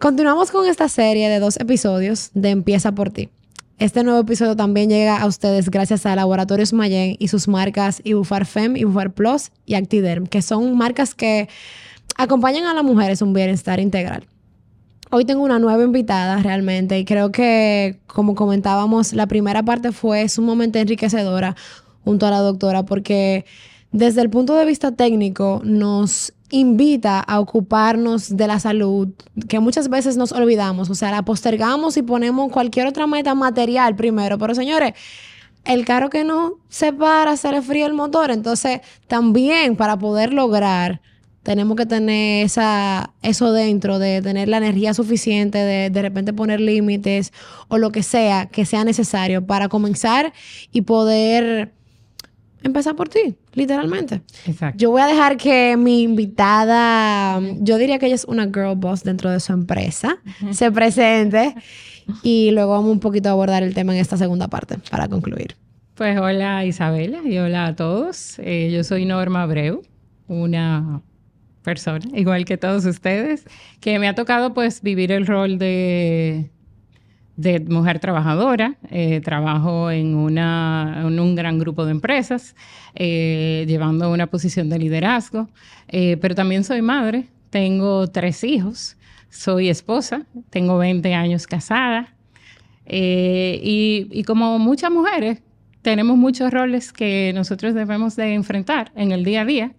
Continuamos con esta serie de dos episodios de Empieza por ti. Este nuevo episodio también llega a ustedes gracias a Laboratorios Mayen y sus marcas Ibufar Fem, Ibufar Plus y Actiderm, que son marcas que acompañan a las mujeres un bienestar integral. Hoy tengo una nueva invitada realmente y creo que, como comentábamos, la primera parte fue sumamente enriquecedora junto a la doctora porque desde el punto de vista técnico nos invita a ocuparnos de la salud, que muchas veces nos olvidamos, o sea, la postergamos y ponemos cualquier otra meta material primero, pero señores, el carro que no se para, se le fría el motor, entonces también para poder lograr tenemos que tener esa, eso dentro, de tener la energía suficiente, de de repente poner límites o lo que sea que sea necesario para comenzar y poder empezar por ti, literalmente. Exacto. Yo voy a dejar que mi invitada, yo diría que ella es una girl boss dentro de su empresa, se presente y luego vamos un poquito a abordar el tema en esta segunda parte para concluir. Pues hola Isabela y hola a todos. Eh, yo soy Norma Abreu, una persona, igual que todos ustedes, que me ha tocado pues vivir el rol de, de mujer trabajadora. Eh, trabajo en, una, un gran grupo de empresas, eh, llevando una posición de liderazgo, eh, pero también soy madre, tengo tres hijos, soy esposa, tengo 20 años casada y, y como muchas mujeres, tenemos muchos roles que nosotros debemos de enfrentar en el día a día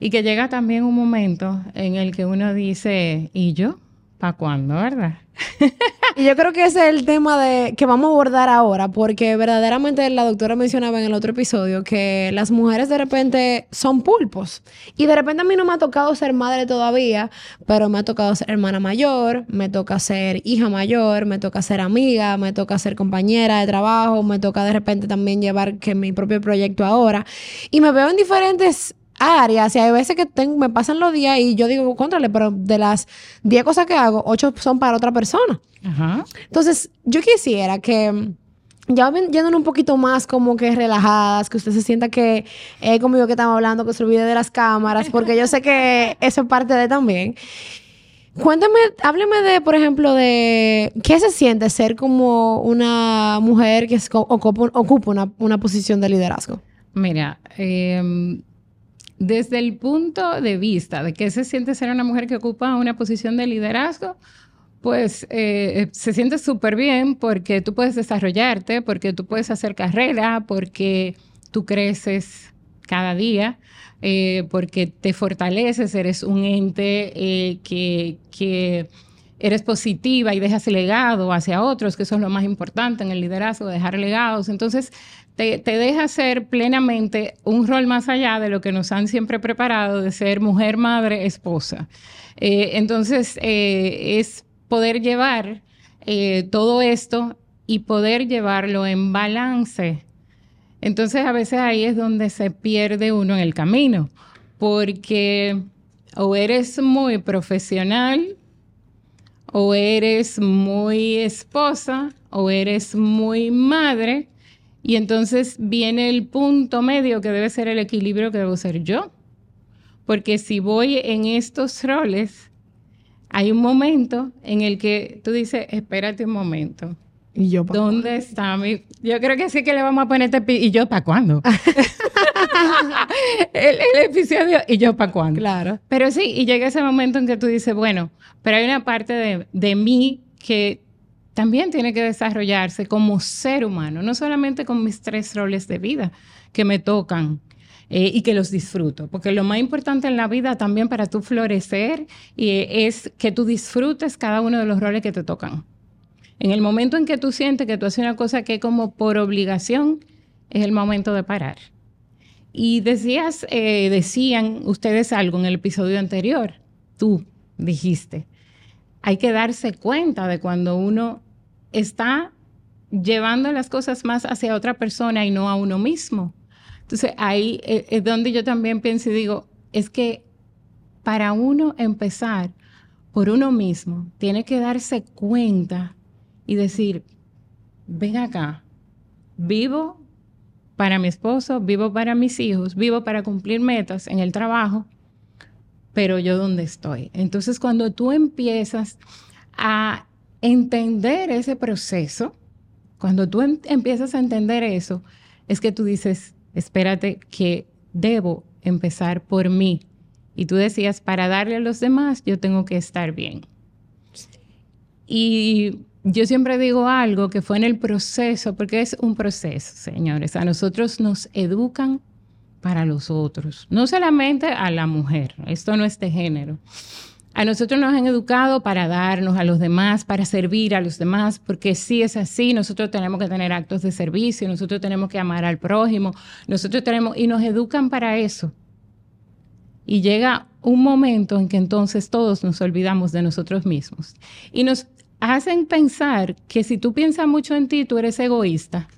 y que llega también un momento en el que uno dice, ¿y yo? ¿Para cuándo, verdad? Y yo creo que ese es el tema de, que vamos a abordar ahora, porque verdaderamente la doctora mencionaba en el otro episodio que las mujeres de repente son pulpos. Y de repente a mí no me ha tocado ser madre todavía, pero me ha tocado ser hermana mayor, me toca ser hija mayor, me toca ser amiga, me toca ser compañera de trabajo, me toca de repente también llevar que mi propio proyecto ahora. Y me veo en diferentes áreas y hay veces que tengo, me pasan los días y yo digo, contrale, pero de las 10 cosas que hago, 8 son para otra persona. Ajá. Entonces, yo quisiera que mm, ya yéndonos un poquito más como que relajadas, que usted se sienta que es conmigo que estamos hablando, que se olvide de las cámaras, porque yo sé que eso es parte de también. Cuéntame, hábleme de, por ejemplo, de qué se siente ser como una mujer que ocupa, ocupa una, una posición de liderazgo. Mira, em, desde el punto de vista de que se siente ser una mujer que ocupa una posición de liderazgo, pues eh, se siente súper bien porque tú puedes desarrollarte, porque tú puedes hacer carrera, porque tú creces cada día, eh, porque te fortaleces, eres un ente eh, que, que eres positiva y dejas legado hacia otros, que eso es lo más importante en el liderazgo, dejar legados. Entonces, te, te deja ser plenamente un rol más allá de lo que nos han siempre preparado de ser mujer, madre, esposa. Eh, entonces, eh, es poder llevar eh, todo esto y poder llevarlo en balance. Entonces, a veces ahí es donde se pierde uno en el camino, porque o eres muy profesional, o eres muy esposa, o eres muy madre, y entonces viene el punto medio que debe ser el equilibrio que debo ser yo. Porque si voy en estos roles, hay un momento en el que tú dices, espérate un momento. Y yo, ¿Dónde está mi...? Yo creo que sí que le vamos a poner este... ¿Y yo para cuándo? el, el episodio, ¿y yo para cuándo? claro. Pero sí, y llega ese momento en que tú dices, bueno, pero hay una parte de, de mí que también tiene que desarrollarse como ser humano, no solamente con mis tres roles de vida que me tocan eh, y que los disfruto, porque lo más importante en la vida también para tú florecer eh, es que tú disfrutes cada uno de los roles que te tocan. En el momento en que tú sientes que tú haces una cosa que es como por obligación, es el momento de parar. Y decías, eh, decían ustedes algo en el episodio anterior, tú dijiste, hay que darse cuenta de cuando uno está llevando las cosas más hacia otra persona y no a uno mismo. Entonces ahí eh, es donde yo también pienso y digo, es que para uno empezar por uno mismo, tiene que darse cuenta y decir, ven acá, vivo para mi esposo, vivo para mis hijos, vivo para cumplir metas en el trabajo, pero yo dónde estoy. Entonces, cuando tú empiezas a entender ese proceso, cuando tú empiezas a entender eso, es que tú dices, espérate que debo empezar por mí. Y tú decías, para darle a los demás, yo tengo que estar bien. Y yo siempre digo algo que fue en el proceso, porque es un proceso, señores. A nosotros nos educan para los otros, no solamente a la mujer, esto no es de género. A nosotros nos han educado para darnos a los demás, para servir a los demás, porque si es así, nosotros tenemos que tener actos de servicio, nosotros tenemos que amar al prójimo, nosotros tenemos, y nos educan para eso. Y llega un momento en que entonces todos nos olvidamos de nosotros mismos. Y nos hacen pensar que si tú piensas mucho en ti, tú eres egoísta.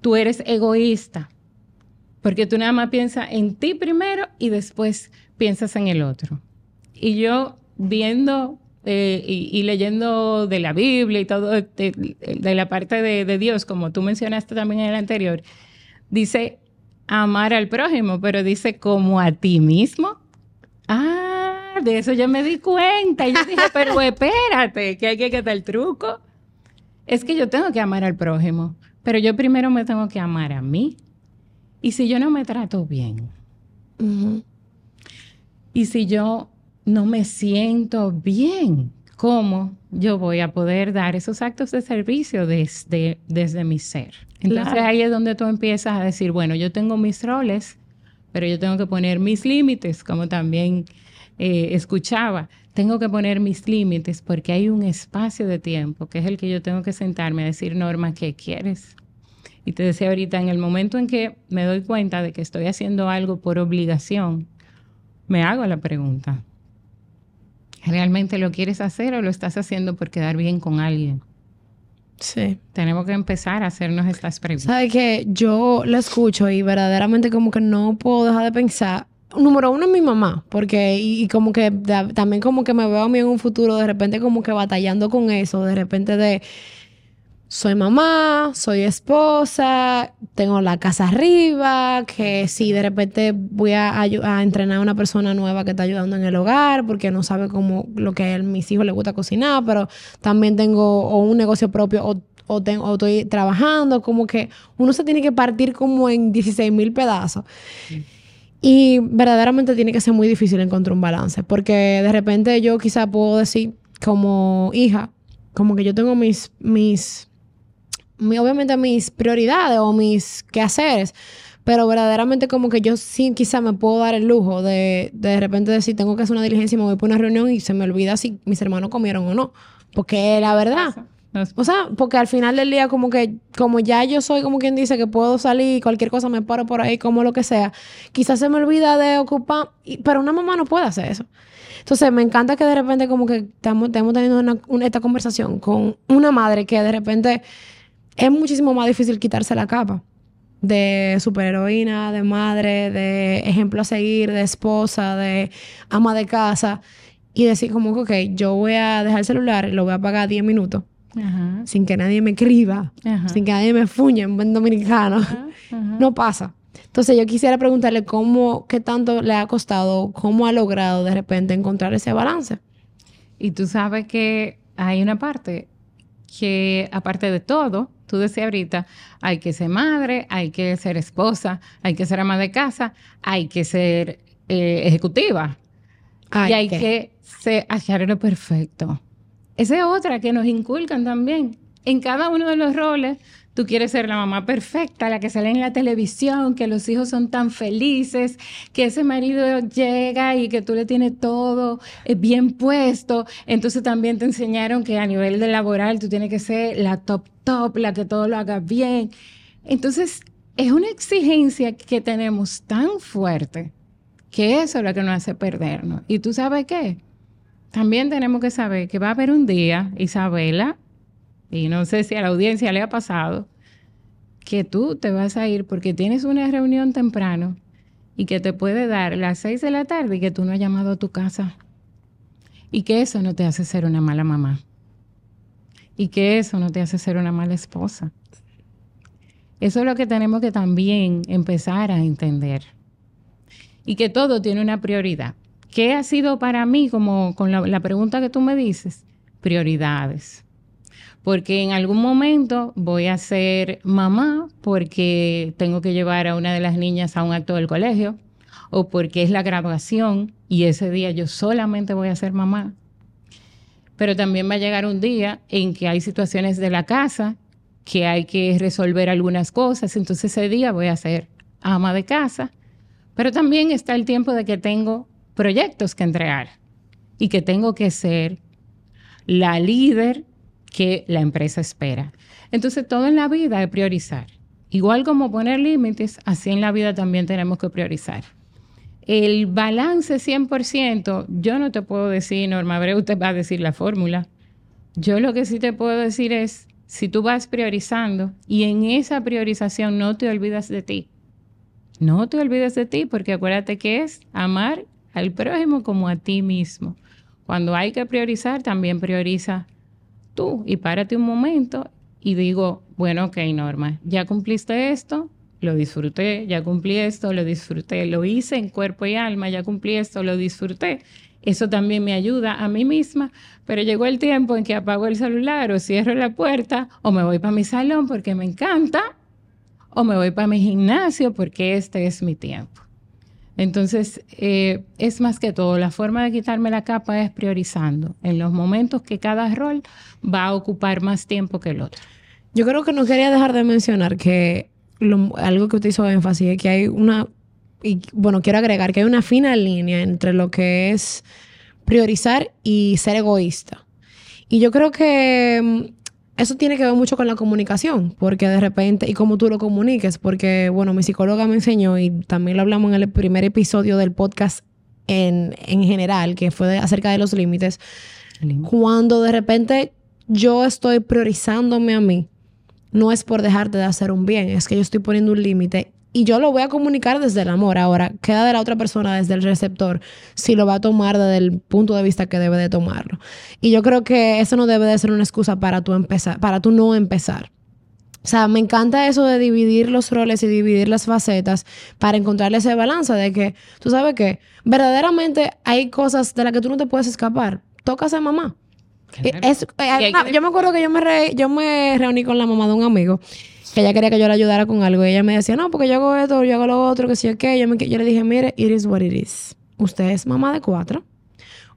Tú eres egoísta. Porque tú nada más piensas en ti primero y después piensas en el otro. Y yo viendo eh, y, leyendo de la Biblia y todo, de, la parte de, de, Dios, como tú mencionaste también en el anterior, dice amar al prójimo, pero dice como a ti mismo. Ah, de eso yo me di cuenta. Y yo dije, pero espérate, que hay que quitar el truco. Es que yo tengo que amar al prójimo, pero yo primero me tengo que amar a mí. Y si yo no me trato bien, y si yo no me siento bien, ¿cómo yo voy a poder dar esos actos de servicio desde, desde mi ser? Entonces ahí es donde tú empiezas a decir, bueno, yo tengo mis roles, pero yo tengo que poner mis límites, como también eh, escuchaba. Tengo que poner mis límites porque hay un espacio de tiempo que es el que yo tengo que sentarme a decir, Norma, ¿qué quieres? Y te decía ahorita, en el momento en que me doy cuenta de que estoy haciendo algo por obligación, me hago la pregunta, ¿realmente lo quieres hacer o lo estás haciendo por quedar bien con alguien? Sí. Tenemos que empezar a hacernos estas preguntas. ¿Sabes que Yo lo escucho y verdaderamente como que no puedo dejar de pensar. Número uno es mi mamá, porque y, como que también como que me veo a mí en un futuro de repente como que batallando con eso, de repente de soy mamá, soy esposa, tengo la casa arriba, que si de repente voy a, entrenar a una persona nueva que está ayudando en el hogar porque no sabe cómo lo que a mis hijos les gusta cocinar, pero también tengo o un negocio propio o, o, tengo, estoy trabajando, como que uno se tiene que partir como en 16 mil pedazos. Y verdaderamente tiene que ser muy difícil encontrar un balance, porque de repente yo quizá puedo decir como hija, como que yo tengo mis, mis obviamente mis prioridades o mis quehaceres, pero verdaderamente como que yo sí quizá me puedo dar el lujo de de, repente decir, tengo que hacer una diligencia y me voy para una reunión y se me olvida si mis hermanos comieron o no, porque la verdad... O sea, porque al final del día como que, como ya yo soy como quien dice que puedo salir, cualquier cosa me paro por ahí, como lo que sea, quizás se me olvida de ocupar, pero una mamá no puede hacer eso. Entonces, me encanta que de repente como que estamos, teniendo esta conversación con una madre que de repente es muchísimo más difícil quitarse la capa de superheroína, de madre, de ejemplo a seguir, de esposa, de ama de casa y decir como que, ok, yo voy a dejar el celular lo voy a apagar 10 minutos. Sin que nadie me escriba, sin que nadie me fuñe en buen dominicano. No pasa. Entonces yo quisiera preguntarle cómo, qué tanto le ha costado, cómo ha logrado de repente encontrar ese balance. Y tú sabes que hay una parte que aparte de todo, tú decías ahorita, hay que ser madre, hay que ser esposa, hay que ser ama de casa, hay que ser eh, ejecutiva. y hay que, ser ser perfecto. Esa es otra que nos inculcan también. En cada uno de los roles Tú quieres ser la mamá perfecta, la que sale en la televisión, que los hijos son tan felices, que ese marido llega y que tú le tienes todo eh, bien puesto. Entonces también te enseñaron que a nivel de laboral tú tienes que ser la top top, la que todo lo haga bien. Entonces es una exigencia que tenemos tan fuerte que eso es lo que nos hace perdernos. Y tú sabes qué? También tenemos que saber que va a haber un día, Isabela, y no sé si a la audiencia le ha pasado, que tú te vas a ir porque tienes una reunión temprano y que te puede dar las seis de la tarde y que tú no has llamado a tu casa. Y que eso no te hace ser una mala mamá. Y que eso no te hace ser una mala esposa. Eso es lo que tenemos que también empezar a entender. Y que todo tiene una prioridad. ¿Qué ha sido para mí, como con la, pregunta que tú me dices? Prioridades. Porque en algún momento voy a ser mamá porque tengo que llevar a una de las niñas a un acto del colegio o porque es la graduación y ese día yo solamente voy a ser mamá. Pero también va a llegar un día en que hay situaciones de la casa que hay que resolver algunas cosas, entonces ese día voy a ser ama de casa, pero también está el tiempo de que tengo proyectos que entregar y que tengo que ser la líder que la empresa espera. Entonces todo en la vida es priorizar. Igual como poner límites, así en la vida también tenemos que priorizar. El balance 100%, yo no te puedo decir, Norma Abreu te va a decir la fórmula. Yo lo que sí te puedo decir es, si tú vas priorizando y en esa priorización no te olvidas de ti, no te olvides de ti, porque acuérdate que es amar al prójimo como a ti mismo. Cuando hay que priorizar, también prioriza tú y párate un momento y digo, bueno, ok, Norma, ya cumpliste esto, lo disfruté, ya cumplí esto, lo disfruté, lo hice en cuerpo y alma, ya cumplí esto, lo disfruté. Eso también me ayuda a mí misma, pero llegó el tiempo en que apago el celular o cierro la puerta o me voy para mi salón porque me encanta o me voy para mi gimnasio porque este es mi tiempo. Entonces, eh, es más que todo, la forma de quitarme la capa es priorizando en los momentos que cada rol va a ocupar más tiempo que el otro. Yo creo que no quería dejar de mencionar que algo que usted hizo énfasis es que hay una y bueno, quiero agregar que hay una fina línea entre lo que es priorizar y ser egoísta. Y yo creo que mm, eso tiene que ver mucho con la comunicación, porque de repente, y cómo tú lo comuniques, porque, bueno, mi psicóloga me enseñó, y también lo hablamos en el primer episodio del podcast en, en general, que fue acerca de los límites, cuando de repente yo estoy priorizándome a mí, no es por dejarte de hacer un bien, es que yo estoy poniendo un límite y yo lo voy a comunicar desde el amor. Ahora, queda de la otra persona, desde el receptor, si lo va a tomar desde el punto de vista que debe de tomarlo. Y yo creo que eso no debe de ser una excusa para tú empezar, para tú no empezar. O sea, me encanta eso de dividir los roles y dividir las facetas para encontrarle ese balance de que, tú sabes que verdaderamente hay cosas de las que tú no te puedes escapar. Toca ser mamá. Eh, yo me acuerdo que yo me, yo me reuní con la mamá de un amigo que ella quería que yo le ayudara con algo. Y ella me decía, no, porque yo hago esto, yo hago lo otro, que si o qué. Yo, yo le dije, mire, it is what it is. Usted es mamá de cuatro,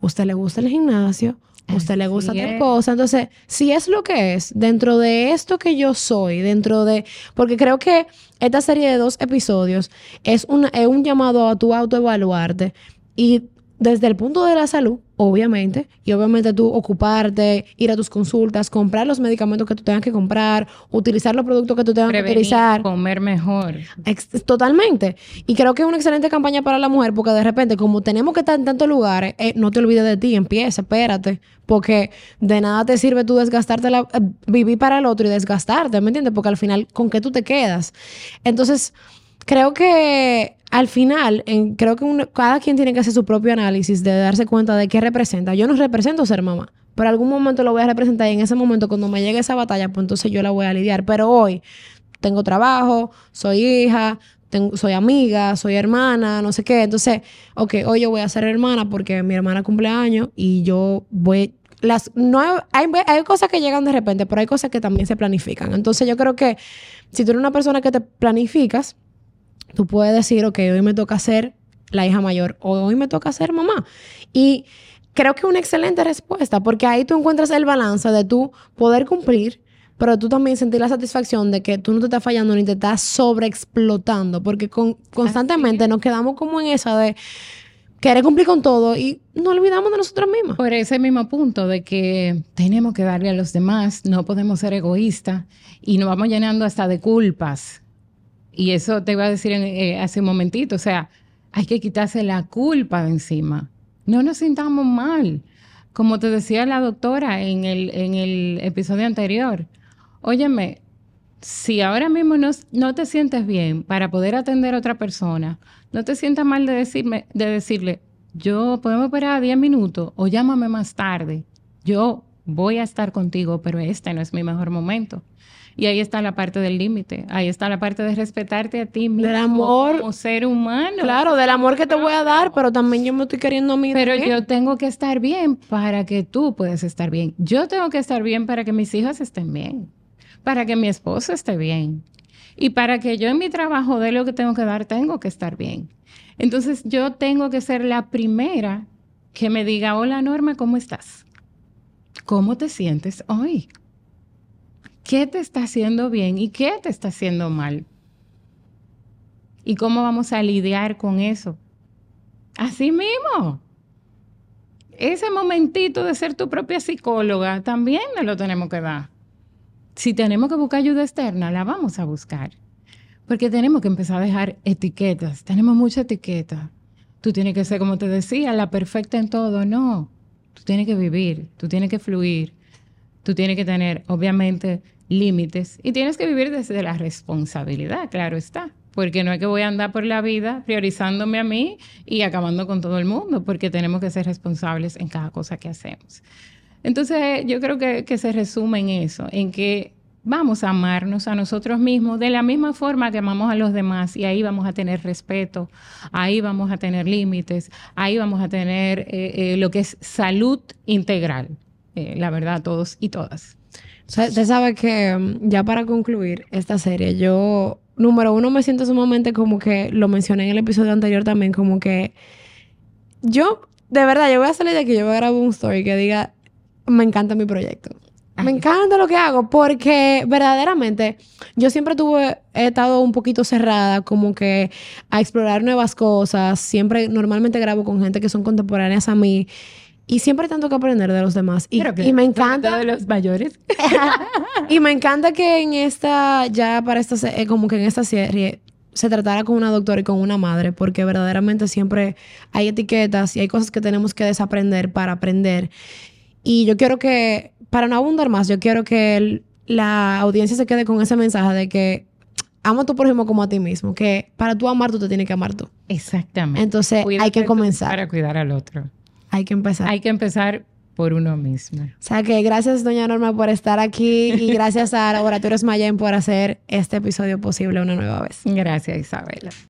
usted le gusta el gimnasio, usted le gusta tal cosa. Entonces, si es lo que es, dentro de esto que yo soy, dentro de. Porque creo que esta serie de dos episodios es, una, es un llamado a tu autoevaluarte y desde el punto de la salud, obviamente, y obviamente tú ocuparte, ir a tus consultas, comprar los medicamentos que tú tengas que comprar, utilizar los productos que tú tengas que utilizar. Comer mejor. totalmente. Y creo que es una excelente campaña para la mujer porque de repente, como tenemos que estar en tantos lugares, eh, no te olvides de ti, empieza, espérate, porque de nada te sirve tú desgastarte, la, eh, vivir para el otro y desgastarte, ¿me entiendes? Porque al final, ¿con qué tú te quedas? Entonces, creo que al final, creo que cada quien tiene que hacer su propio análisis de darse cuenta de qué representa. Yo no represento ser mamá, pero algún momento lo voy a representar y en ese momento cuando me llegue esa batalla, pues entonces yo la voy a lidiar. Pero hoy tengo trabajo, soy hija, soy amiga, soy hermana, no sé qué. Entonces, ok, hoy yo voy a ser hermana porque mi hermana cumple años y yo voy... Las, no hay, hay cosas que llegan de repente, pero hay cosas que también se planifican. Entonces yo creo que si tú eres una persona que te planificas, Tú puedes decir, ok, hoy me toca ser la hija mayor o hoy me toca ser mamá. Y creo que es una excelente respuesta porque ahí tú encuentras el balance de tú poder cumplir, pero tú también sentir la satisfacción de que tú no te estás fallando ni te estás sobreexplotando, porque constantemente nos quedamos como en esa de querer cumplir con todo y no olvidamos de nosotros mismos. Por ese mismo punto de que tenemos que darle a los demás, no podemos ser egoístas y nos vamos llenando hasta de culpas y eso te iba a decir eh, hace un momentito, o sea, hay que quitarse la culpa de encima. No nos sintamos mal. Como te decía la doctora en el, en el episodio anterior, óyeme, si ahora mismo no, no, te sientes bien para poder atender a otra persona, no te sientas mal de, decirme, de decirle, yo podemos esperar 10 minutos o llámame más tarde. Yo voy a estar contigo, pero este no es mi mejor momento. Y ahí está la parte del límite, ahí está la parte de respetarte a ti mismo Del amor. como ser humano. Claro, del amor que te voy a dar, pero también yo me estoy queriendo a mí. Pero también. yo tengo que estar bien para que tú puedas estar bien. Yo tengo que estar bien para que mis hijas estén bien, para que mi esposo esté bien. Y para que yo en mi trabajo dé lo que tengo que dar, tengo que estar bien. Entonces yo tengo que ser la primera que me diga, hola Norma, ¿cómo estás? ¿Cómo te sientes hoy? ¿Qué te está haciendo bien y qué te está haciendo mal? ¿Y cómo vamos a lidiar con eso? Así mismo. Ese momentito de ser tu propia psicóloga también nos lo tenemos que dar. Si tenemos que buscar ayuda externa, la vamos a buscar. Porque tenemos que empezar a dejar etiquetas. Tenemos mucha etiqueta. Tú tienes que ser, como te decía, la perfecta en todo. No. Tú tienes que vivir, tú tienes que fluir, tú tienes que tener, obviamente, límites y tienes que vivir desde la responsabilidad, claro está. Porque no es que voy a andar por la vida priorizándome a mí y acabando con todo el mundo, porque tenemos que ser responsables en cada cosa que hacemos. Entonces, yo creo que, se resume en eso, en que vamos a amarnos a nosotros mismos de la misma forma que amamos a los demás y ahí vamos a tener respeto, ahí vamos a tener límites, ahí vamos a tener eh, eh, lo que es salud integral, eh, la verdad, todos y todas. Usted sabe que mm, ya para concluir esta serie, yo, número uno, me siento sumamente como que lo mencioné en el episodio anterior también, como que yo, de verdad, yo voy a salir de aquí, yo voy a grabar un story que diga, me encanta mi proyecto. Me encanta lo que hago porque verdaderamente yo siempre tuve, he estado un poquito cerrada como que a explorar nuevas cosas. Siempre, normalmente grabo con gente que son contemporáneas a mí y siempre tengo que aprender de los demás. Y, Creo que y me encanta. de los mayores. y me encanta que en esta, ya para esta, eh, como que en esta serie se tratara con una doctora y con una madre, porque verdaderamente siempre hay etiquetas y hay cosas que tenemos que desaprender para aprender. Y yo quiero que, para no abundar más, yo quiero que el- la audiencia se quede con ese mensaje de que ama a tu prójimo como a ti mismo, que para tú amar tú te tienes que amar tú. Exactamente. Entonces Cuídate hay que comenzar, Para cuidar al otro. Hay que empezar. Hay que empezar por uno mismo. O sea que gracias, doña Norma, por estar aquí y gracias a Laboratorios Mayen por hacer este episodio posible una nueva vez. Gracias, Isabela.